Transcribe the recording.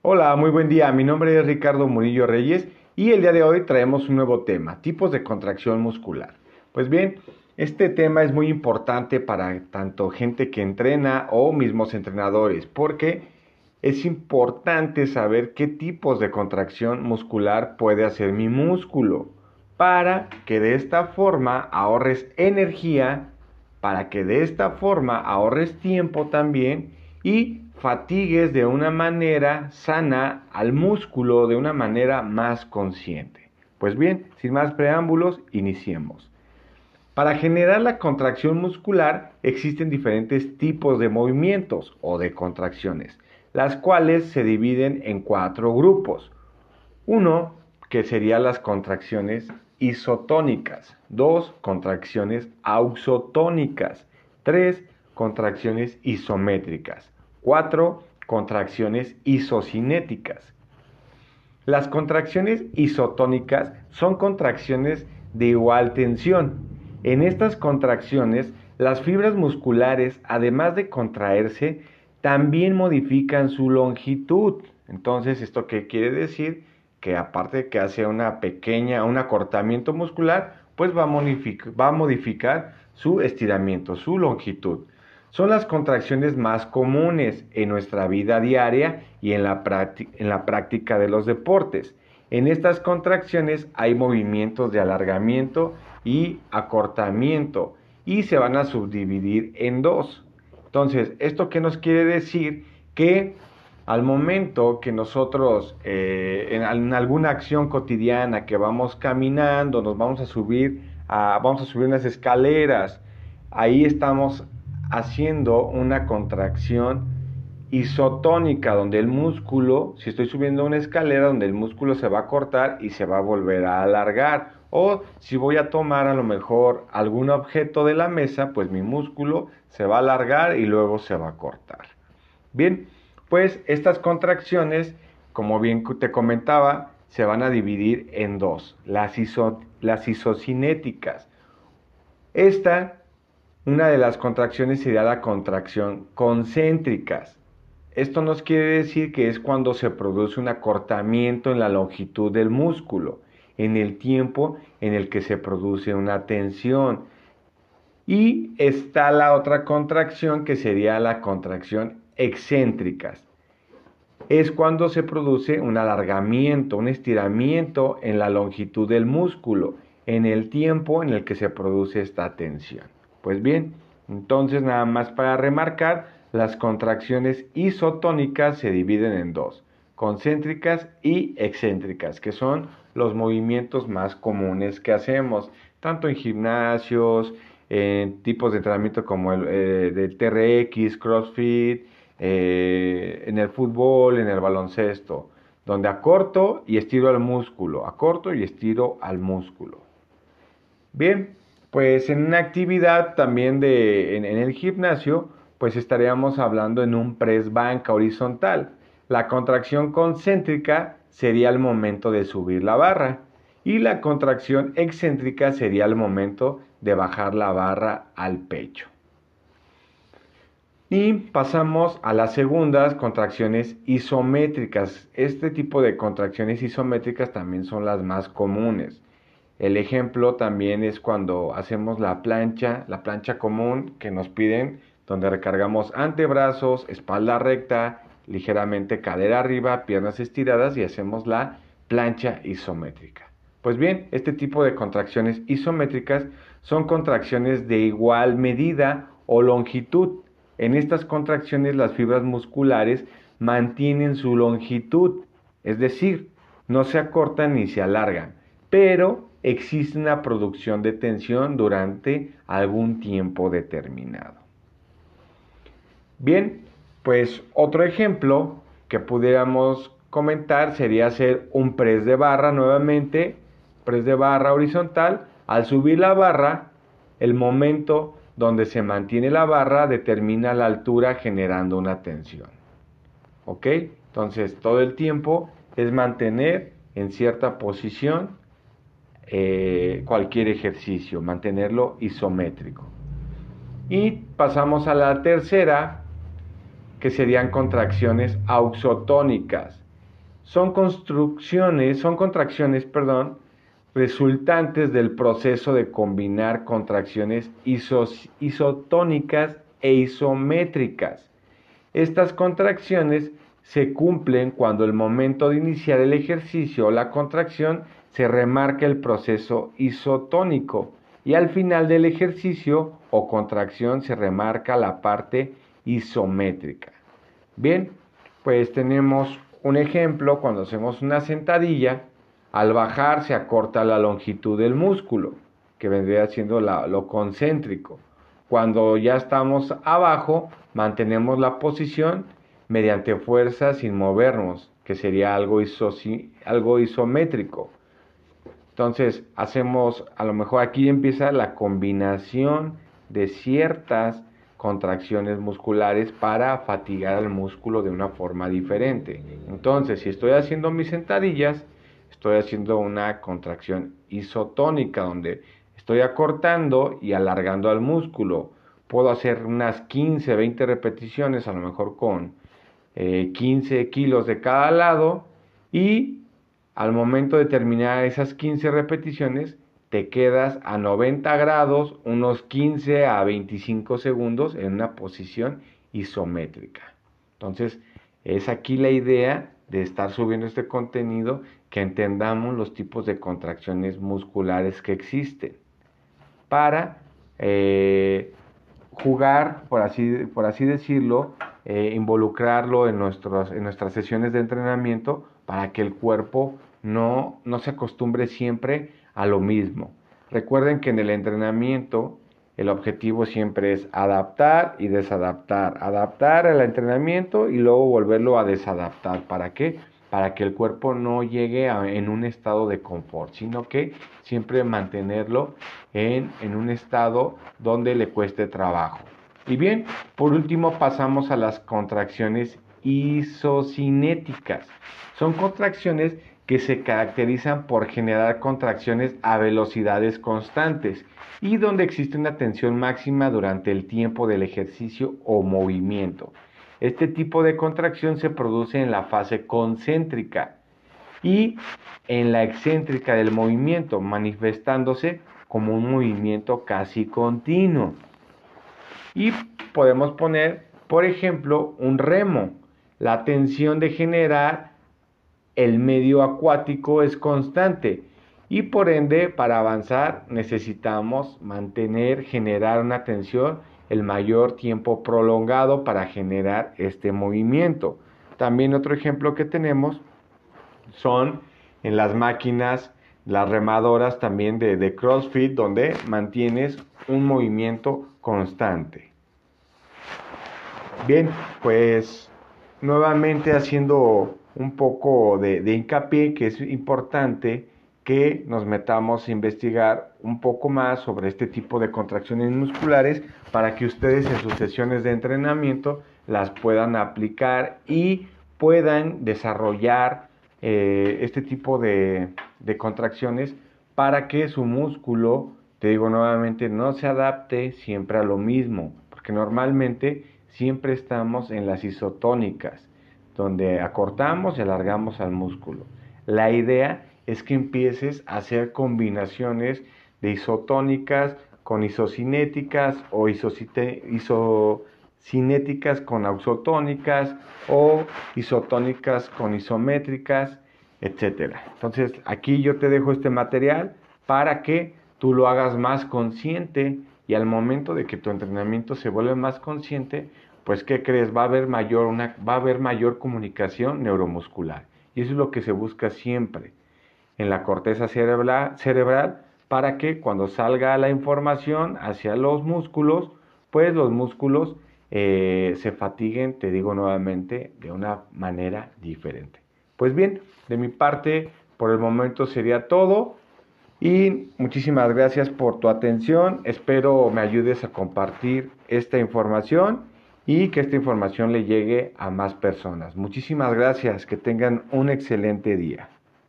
Hola, muy buen día. Mi nombre es Ricardo Murillo Reyes y el día de hoy traemos un nuevo tema, tipos de contracción muscular. Pues bien, este tema es muy importante para tanto gente que entrena o mismos entrenadores, porque es importante saber qué tipos de contracción muscular puede hacer mi músculo, para que de esta forma ahorres energía, para que de esta forma ahorres tiempo también y fatigues de una manera sana al músculo de una manera más consciente. Pues bien, sin más preámbulos, iniciemos. Para generar la contracción muscular existen diferentes tipos de movimientos o de contracciones, las cuales se dividen en cuatro grupos. Uno, que serían las contracciones isotónicas. Dos, contracciones auxotónicas. Tres, contracciones isométricas. 4. Contracciones isocinéticas. Las contracciones isotónicas son contracciones de igual tensión. En estas contracciones, las fibras musculares, además de contraerse, también modifican su longitud. Entonces, ¿esto qué quiere decir? Que aparte de que hace una pequeña, un acortamiento muscular, pues va va a modificar su estiramiento, su longitud son las contracciones más comunes en nuestra vida diaria y en la, práctica de los deportes. En estas contracciones hay movimientos de alargamiento y acortamiento y se van a subdividir en dos. Entonces, ¿esto qué nos quiere decir? Que al momento que nosotros eh, en, alguna acción cotidiana que vamos caminando, nos vamos a subir, a, vamos a subir unas escaleras, ahí estamos haciendo una contracción isotónica, donde el músculo, si estoy subiendo una escalera, donde el músculo se va a cortar y se va a volver a alargar. O si voy a tomar a lo mejor algún objeto de la mesa, pues mi músculo se va a alargar y luego se va a cortar. Bien, pues estas contracciones, como bien te comentaba, se van a dividir en dos, las, iso, las isocinéticas. Esta una de las contracciones sería la contracción concéntricas. Esto nos quiere decir que es cuando se produce un acortamiento en la longitud del músculo, en el tiempo en el que se produce una tensión. Y está la otra contracción que sería la contracción excéntricas. Es cuando se produce un alargamiento, un estiramiento en la longitud del músculo, en el tiempo en el que se produce esta tensión. Pues bien, entonces nada más para remarcar, las contracciones isotónicas se dividen en dos, concéntricas y excéntricas, que son los movimientos más comunes que hacemos, tanto en gimnasios, en tipos de entrenamiento como el eh, de TRX, CrossFit, eh, en el fútbol, en el baloncesto, donde acorto y estiro al músculo, acorto y estiro al músculo. Bien, pues en una actividad también de, en, el gimnasio, pues estaríamos hablando en un press banca horizontal. La contracción concéntrica sería el momento de subir la barra y la contracción excéntrica sería el momento de bajar la barra al pecho. Y pasamos a las segundas contracciones isométricas. Este tipo de contracciones isométricas también son las más comunes. El ejemplo también es cuando hacemos la plancha, la plancha común que nos piden, donde recargamos antebrazos, espalda recta, ligeramente cadera arriba, piernas estiradas y hacemos la plancha isométrica. Pues bien, este tipo de contracciones isométricas son contracciones de igual medida o longitud. En estas contracciones las fibras musculares mantienen su longitud, es decir, no se acortan ni se alargan, pero existe una producción de tensión durante algún tiempo determinado. Bien, pues otro ejemplo que pudiéramos comentar sería hacer un press de barra nuevamente, press de barra horizontal. Al subir la barra, el momento donde se mantiene la barra determina la altura generando una tensión. ¿Ok? Entonces todo el tiempo es mantener en cierta posición eh, cualquier ejercicio, mantenerlo isométrico. Y pasamos a la tercera, que serían contracciones auxotónicas. son construcciones, son contracciones, perdón, resultantes del proceso de combinar contracciones isotónicas e isométricas. Estas contracciones se cumplen cuando el momento de iniciar el ejercicio o la contracción se remarca el proceso isotónico y al final del ejercicio o contracción se remarca la parte isométrica. Bien, pues tenemos un ejemplo, cuando hacemos una sentadilla, al bajar se acorta la longitud del músculo, que vendría siendo lo concéntrico. Cuando ya estamos abajo, mantenemos la posición mediante fuerza sin movernos, que sería algo, algo isométrico. Entonces, hacemos, a lo mejor aquí empieza la combinación de ciertas contracciones musculares para fatigar al músculo de una forma diferente. Entonces, si estoy haciendo mis sentadillas, estoy haciendo una contracción isotónica donde estoy acortando y alargando al músculo. Puedo hacer unas 15, 20 repeticiones, a lo mejor con 15 eh, kilos de cada lado y al momento de terminar esas 15 repeticiones, te quedas a 90 grados, unos 15 a 25 segundos en una posición isométrica. Entonces, es aquí la idea de estar subiendo este contenido, que entendamos los tipos de contracciones musculares que existen para eh, jugar, por así, decirlo, eh, involucrarlo en nuestras sesiones de entrenamiento para que el cuerpo no, no se acostumbre siempre a lo mismo. Recuerden que en el entrenamiento el objetivo siempre es adaptar y desadaptar. Adaptar el entrenamiento y luego volverlo a desadaptar. ¿Para qué? Para que el cuerpo no llegue en un estado de confort, sino que siempre mantenerlo en, en un estado donde le cueste trabajo. Y bien, por último pasamos a las contracciones isocinéticas. Son contracciones que se caracterizan por generar contracciones a velocidades constantes y donde existe una tensión máxima durante el tiempo del ejercicio o movimiento. Este tipo de contracción se produce en la fase concéntrica y en la excéntrica del movimiento, manifestándose como un movimiento casi continuo. Y podemos poner, por ejemplo, un remo. La tensión de generar el medio acuático es constante y por ende para avanzar necesitamos mantener, generar una tensión el mayor tiempo prolongado para generar este movimiento. También otro ejemplo que tenemos son en las máquinas, las remadoras también de, de CrossFit, donde mantienes un movimiento constante. Bien, pues nuevamente haciendo un poco de, hincapié que es importante que nos metamos a investigar un poco más sobre este tipo de contracciones musculares para que ustedes en sus sesiones de entrenamiento las puedan aplicar y puedan desarrollar eh, este tipo de, de contracciones para que su músculo, te digo nuevamente, no se adapte siempre a lo mismo, porque normalmente siempre estamos en las isotónicas donde acortamos y alargamos al músculo. La idea es que empieces a hacer combinaciones de isotónicas con isocinéticas o isocinéticas con ausotónicas o isotónicas con isométricas, etc. Entonces aquí yo te dejo este material para que tú lo hagas más consciente y al momento de que tu entrenamiento se vuelve más consciente, pues ¿qué crees? Va a haber mayor, una, va a haber mayor comunicación neuromuscular. Y eso es lo que se busca siempre en la corteza cerebral, para que cuando salga la información hacia los músculos, pues los músculos eh, se fatiguen, te digo nuevamente, de una manera diferente. Pues bien, de mi parte, por el momento sería todo. Y muchísimas gracias por tu atención. Espero me ayudes a compartir esta información y que esta información le llegue a más personas. Muchísimas gracias, que tengan un excelente día.